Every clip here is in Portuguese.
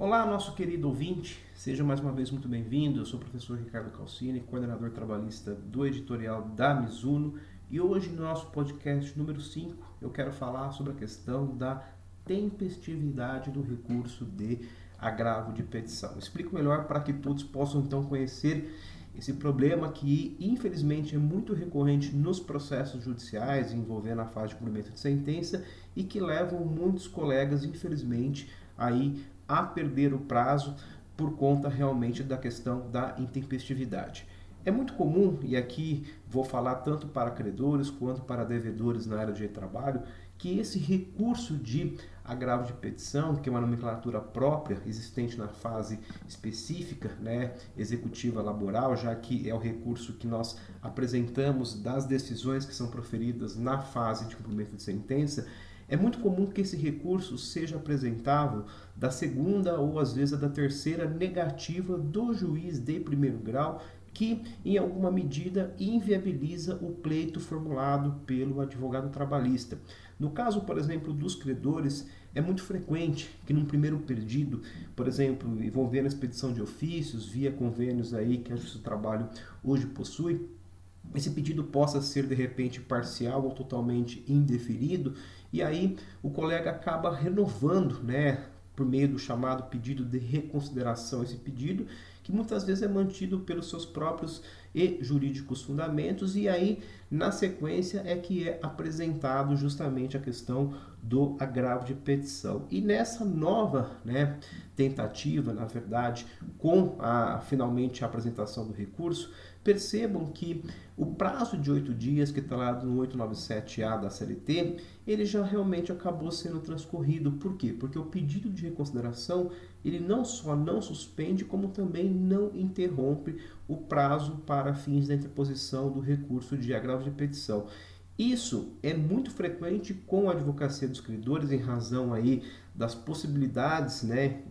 Olá, nosso querido ouvinte, seja mais uma vez muito bem-vindo. Eu sou o professor Ricardo Calcini, coordenador trabalhista do editorial da Mizuno, e hoje no nosso podcast número 5 eu quero falar sobre a questão da tempestividade do recurso de agravo de petição. Explico melhor para que todos possam então conhecer esse problema que infelizmente é muito recorrente nos processos judiciais envolvendo a fase de cumprimento de sentença e que levam muitos colegas infelizmente aí a perder o prazo por conta realmente da questão da intempestividade. É muito comum, e aqui vou falar tanto para credores quanto para devedores na área de trabalho, que esse recurso de agravo de petição, que é uma nomenclatura própria, existente na fase específica, né, executiva laboral, já que é o recurso que nós apresentamos das decisões que são proferidas na fase de cumprimento de sentença, é muito comum que esse recurso seja apresentável da segunda ou às vezes da terceira negativa do juiz de primeiro grau que, em alguma medida, inviabiliza o pleito formulado pelo advogado trabalhista. No caso, por exemplo, dos credores, é muito frequente que num primeiro pedido, por exemplo, envolvendo a expedição de ofícios, via convênios aí que a Justiça do Trabalho hoje possui, esse pedido possa ser de repente parcial ou totalmente indeferido, e aí o colega acaba renovando, né, por meio do chamado pedido de reconsideração, esse pedido que muitas vezes é mantido pelos seus próprios e jurídicos fundamentos, e aí na sequência é que é apresentado justamente a questão do agravo de petição. E nessa nova né, tentativa, na verdade, com a finalmente a apresentação do recurso, percebam que o prazo de oito dias que está lá no 897A da CLT, ele já realmente acabou sendo transcorrido. Por quê? Porque o pedido de reconsideração, ele não só não suspende, como também não interrompe o prazo para fins da interposição do recurso de agravo de petição. Isso é muito frequente com a advocacia dos credores em razão aí das possibilidades, né,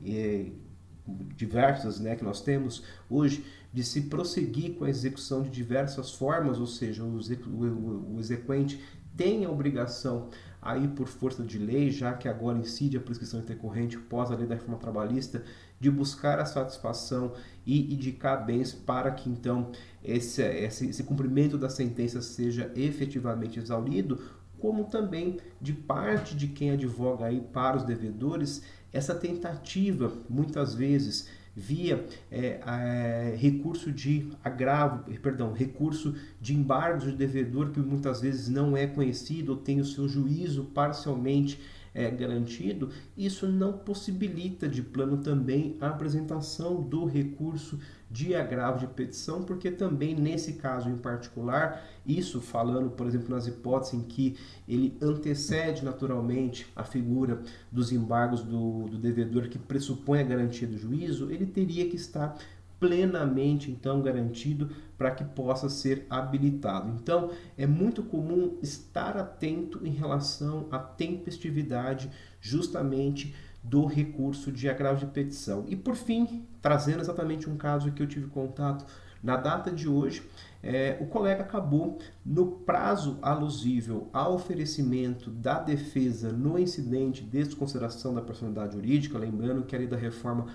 diversas, né, que nós temos hoje de se prosseguir com a execução de diversas formas, ou seja, o, o, o exequente tem a obrigação aí por força de lei, já que agora incide a prescrição intercorrente pós a lei da reforma trabalhista, de buscar a satisfação e indicar bens para que então esse, esse, esse cumprimento da sentença seja efetivamente exaurido, como também de parte de quem advoga aí para os devedores, essa tentativa, muitas vezes, via é, é, recurso de agravo, perdão, recurso de embargos de devedor que muitas vezes não é conhecido ou tem o seu juízo parcialmente é, garantido, isso não possibilita de plano também a apresentação do recurso de agravo de petição, porque também nesse caso em particular, isso falando, por exemplo, nas hipóteses em que ele antecede naturalmente a figura dos embargos do, do devedor que pressupõe a garantia do juízo, ele teria que estar plenamente então garantido para que possa ser habilitado. Então, é muito comum estar atento em relação à tempestividade justamente do recurso de agravo de petição. E por fim, trazendo exatamente um caso que eu tive contato na data de hoje, é, o colega acabou, no prazo alusível ao oferecimento da defesa no incidente de desconsideração da personalidade jurídica, lembrando que a lei da reforma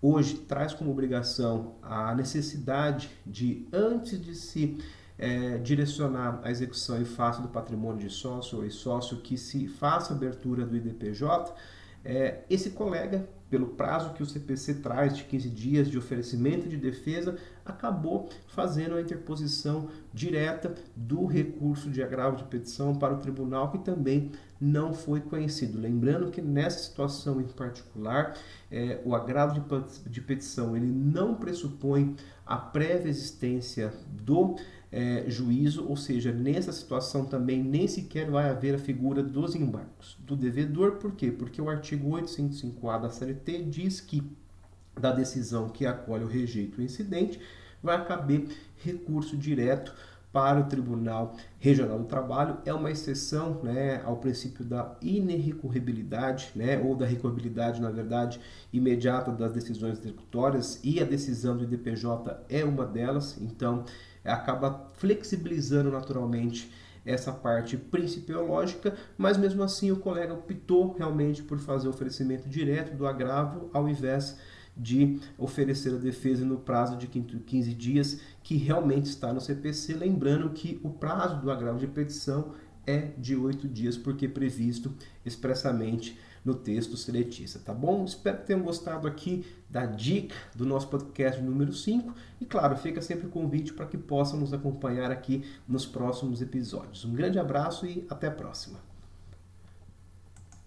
hoje traz como obrigação a necessidade de, antes de se é, direcionar a execução em face do patrimônio de sócio ou sócio que se faça abertura do IDPJ, é, esse colega, pelo prazo que o CPC traz de 15 dias de oferecimento de defesa, acabou fazendo a interposição direta do recurso de agravo de petição para o tribunal, que também não foi conhecido. Lembrando que nessa situação em particular, é, o agravo de, de petição ele não pressupõe a prévia existência do é, juízo, ou seja, nessa situação também nem sequer vai haver a figura dos embargos do devedor, por quê? Porque o artigo 805A da CLT diz que da decisão que acolhe o incidente, vai caber recurso direto para o Tribunal Regional do Trabalho. É uma exceção né, ao princípio da inerrecorribilidade, né, ou da recorribilidade, na verdade, imediata das decisões executórias, e a decisão do IDPJ é uma delas, então acaba flexibilizando naturalmente essa parte principiológica, mas mesmo assim o colega optou realmente por fazer o oferecimento direto do agravo ao invés de oferecer a defesa no prazo de 15 dias, que realmente está no CPC. Lembrando que o prazo do agravo de petição é de oito dias, porque é previsto expressamente no texto seletista, tá bom? Espero que tenham gostado aqui da dica do nosso podcast número 5 e claro, fica sempre o convite para que possam nos acompanhar aqui nos próximos episódios. Um grande abraço e até a próxima.